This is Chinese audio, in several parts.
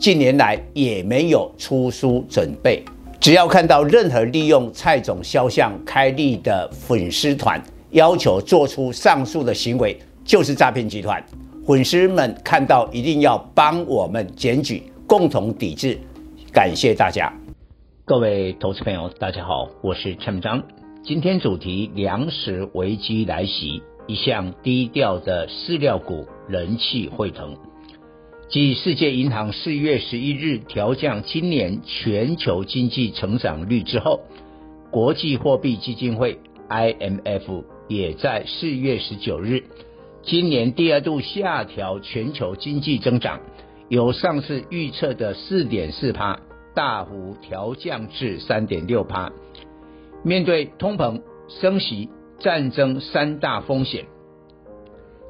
近年来也没有出书准备。只要看到任何利用蔡总肖像开立的粉丝团，要求做出上述的行为，就是诈骗集团。粉丝们看到一定要帮我们检举，共同抵制。感谢大家。各位投资朋友，大家好，我是陈章。今天主题：粮食危机来袭，一向低调的饲料股人气沸腾。继世界银行四月十一日调降今年全球经济成长率之后，国际货币基金会 IMF 也在四月十九日，今年第二度下调全球经济增长，由上次预测的四点四趴。大幅调降至三点六趴。面对通膨、升息、战争三大风险，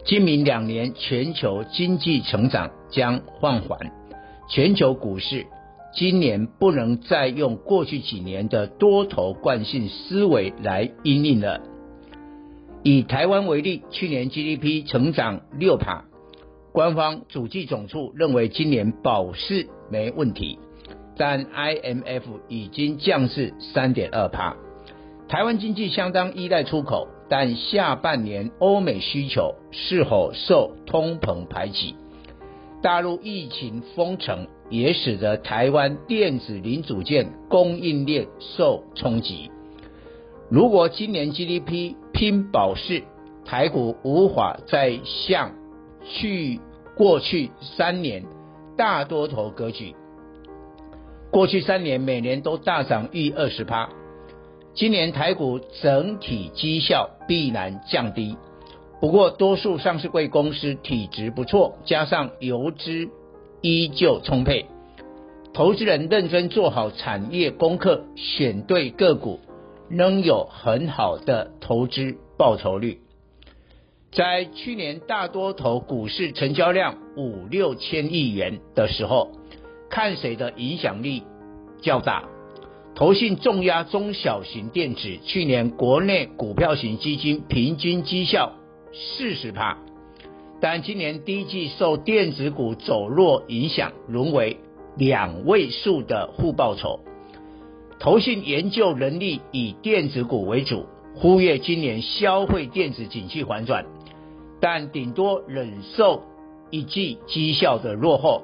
今明两年全球经济成长将放缓。全球股市今年不能再用过去几年的多头惯性思维来因应了。以台湾为例，去年 GDP 成长六趴，官方主计总处认为今年保四没问题。但 IMF 已经降至三点二趴。台湾经济相当依赖出口，但下半年欧美需求是否受通膨排挤？大陆疫情封城也使得台湾电子零组件供应链受冲击。如果今年 GDP 拼保释，台股无法再像去过去三年大多头格局。过去三年每年都大涨逾二十趴，今年台股整体绩效必然降低。不过多数上市柜公司体质不错，加上游资依旧充沛，投资人认真做好产业功课，选对个股，仍有很好的投资报酬率。在去年大多头股市成交量五六千亿元的时候。看谁的影响力较大，投信重压中小型电子，去年国内股票型基金平均绩效四十趴，但今年第一季受电子股走弱影响，沦为两位数的负报酬。投信研究能力以电子股为主，忽略今年消费电子景气反转，但顶多忍受一季绩效的落后。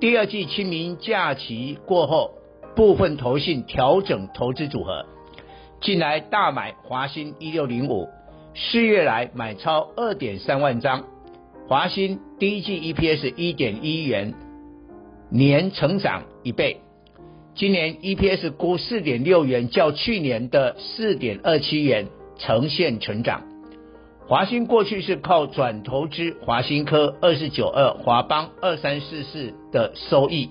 第二季清明假期过后，部分投信调整投资组合，近来大买华兴一六零五，四月来买超二点三万张。华兴第一季 EPS 一点一元，年成长一倍，今年 EPS 估四点六元，较去年的四点二七元呈现成长。华兴过去是靠转投资华新科二四九二、华邦二三四四的收益，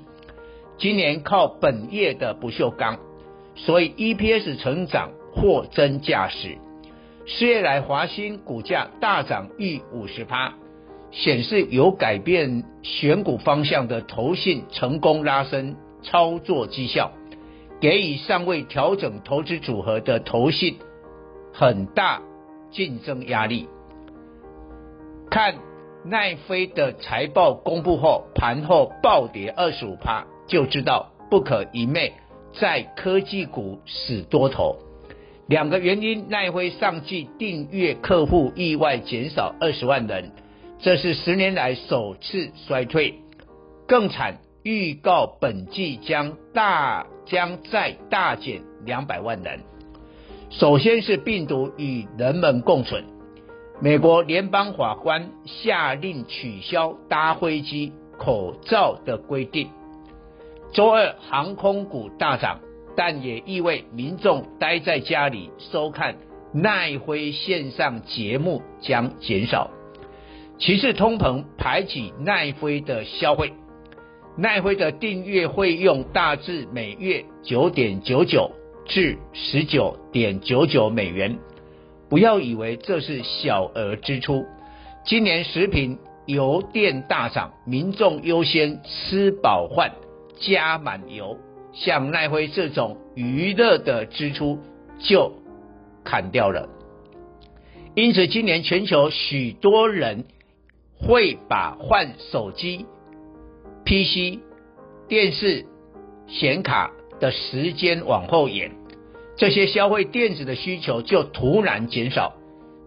今年靠本业的不锈钢，所以 EPS 成长货真价实。四月来华新股价大涨逾五十趴，显示有改变选股方向的投信成功拉升操作绩效，给予尚未调整投资组合的投信很大。竞争压力，看奈飞的财报公布后，盘后暴跌二十五趴，就知道不可一昧在科技股死多头。两个原因，奈辉上季订阅客户意外减少二十万人，这是十年来首次衰退。更惨，预告本季将大将再大减两百万人。首先是病毒与人们共存。美国联邦法官下令取消搭飞机口罩的规定。周二航空股大涨，但也意味民众待在家里收看奈飞线上节目将减少。其次，通膨排挤奈飞的消费。奈辉的订阅费用大致每月九点九九至十九点九九美元。不要以为这是小额支出。今年食品、油电大涨，民众优先吃饱饭、加满油，像奈辉这种娱乐的支出就砍掉了。因此，今年全球许多人会把换手机、PC、电视、显卡的时间往后延，这些消费电子的需求就突然减少，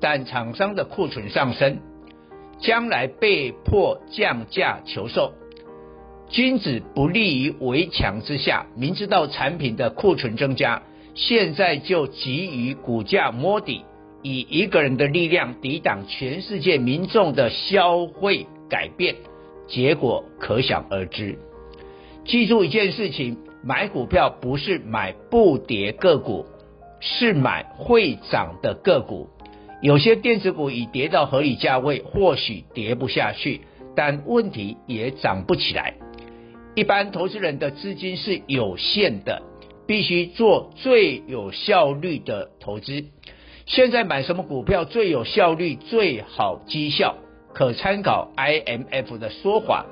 但厂商的库存上升，将来被迫降价求售。君子不立于围墙之下，明知道产品的库存增加，现在就急于股价摸底。以一个人的力量抵挡全世界民众的消费改变，结果可想而知。记住一件事情：买股票不是买不跌个股，是买会涨的个股。有些电子股已跌到合理价位，或许跌不下去，但问题也涨不起来。一般投资人的资金是有限的，必须做最有效率的投资。现在买什么股票最有效率、最好绩效？可参考 IMF 的说法。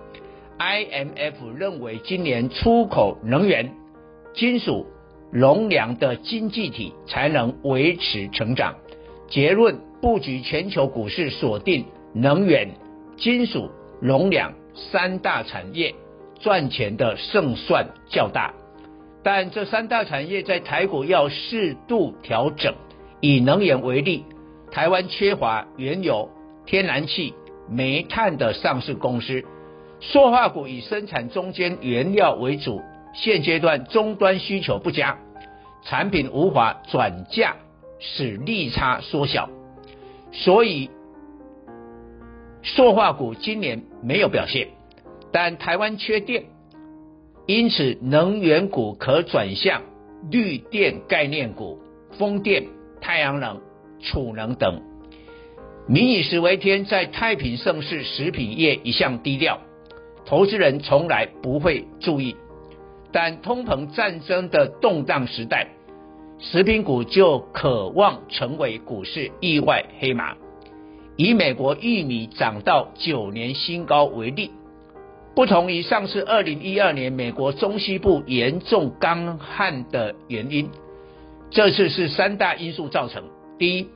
IMF 认为，今年出口能源、金属、农粮的经济体才能维持成长。结论：布局全球股市，锁定能源、金属、农粮三大产业，赚钱的胜算较大。但这三大产业在台股要适度调整。以能源为例，台湾缺乏原油、天然气、煤炭的上市公司，塑化股以生产中间原料为主，现阶段终端需求不佳，产品无法转嫁，使利差缩小，所以塑化股今年没有表现。但台湾缺电，因此能源股可转向绿电概念股、风电。太阳能、储能等，民以食为天，在太平盛世，食品业一向低调，投资人从来不会注意。但通膨战争的动荡时代，食品股就渴望成为股市意外黑马。以美国玉米涨到九年新高为例，不同于上次二零一二年美国中西部严重干旱的原因。这次是三大因素造成：第一，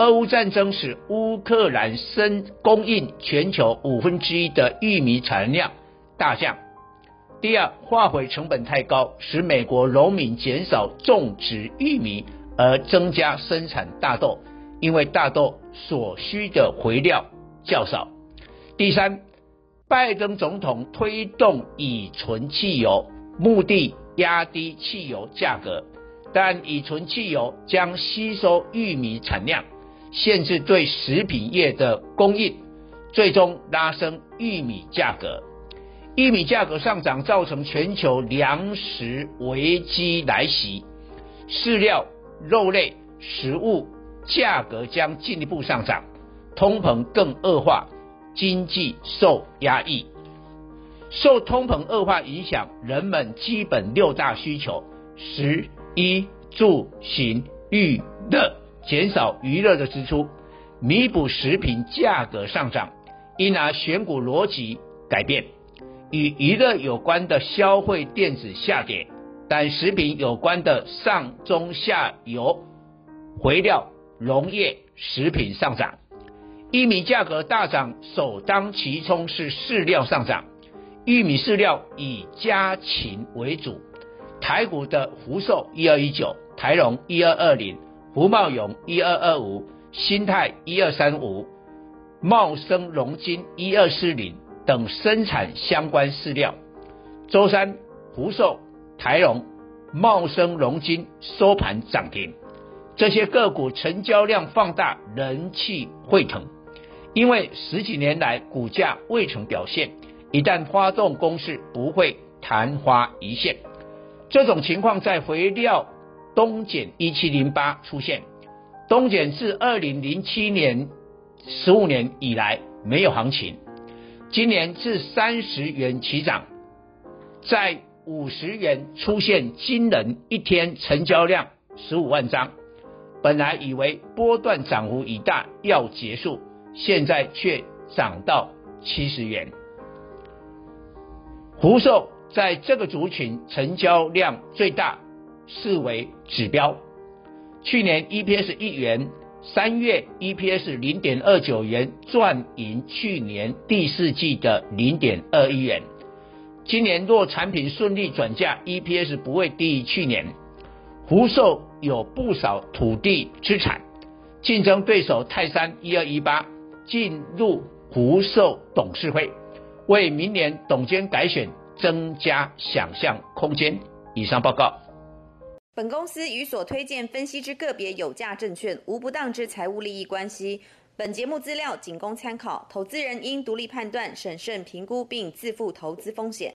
俄乌战争使乌克兰生供应全球五分之一的玉米产量大降；第二，化肥成本太高，使美国农民减少种植玉米，而增加生产大豆，因为大豆所需的肥料较少；第三，拜登总统推动乙醇汽油，目的压低汽油价格。但乙醇汽油将吸收玉米产量，限制对食品业的供应，最终拉升玉米价格。玉米价格上涨，造成全球粮食危机来袭，饲料、肉类、食物价格将进一步上涨，通膨更恶化，经济受压抑。受通膨恶化影响，人们基本六大需求食。衣住行娱乐，减少娱乐的支出，弥补食品价格上涨，因而选股逻辑改变，与娱乐有关的消费电子下跌，但食品有关的上中下游肥料、农业、食品上涨。玉米价格大涨，首当其冲是饲料上涨，玉米饲料以家禽为主。台股的福寿一二一九、台龙一二二零、福茂荣一二二五、新泰一二三五、茂生龙金一二四零等生产相关饲料，周三福寿、台龙、茂生龙金收盘涨停，这些个股成交量放大，人气沸腾，因为十几年来股价未曾表现，一旦发动攻势，不会昙花一现。这种情况在肥料东碱一七零八出现，东碱自二零零七年十五年以来没有行情，今年至三十元起涨，在五十元出现惊人一天成交量十五万张，本来以为波段涨幅已大要结束，现在却涨到七十元。福寿在这个族群成交量最大，视为指标。去年 EPS 一元，三月 EPS 零点二九元，赚赢去年第四季的零点二一元。今年若产品顺利转嫁，EPS 不会低于去年。福寿有不少土地资产，竞争对手泰山一二一八进入福寿董事会，为明年董监改选增加想象空间。以上报告。本公司与所推荐分析之个别有价证券无不当之财务利益关系。本节目资料仅供参考，投资人应独立判断、审慎评估并自负投资风险。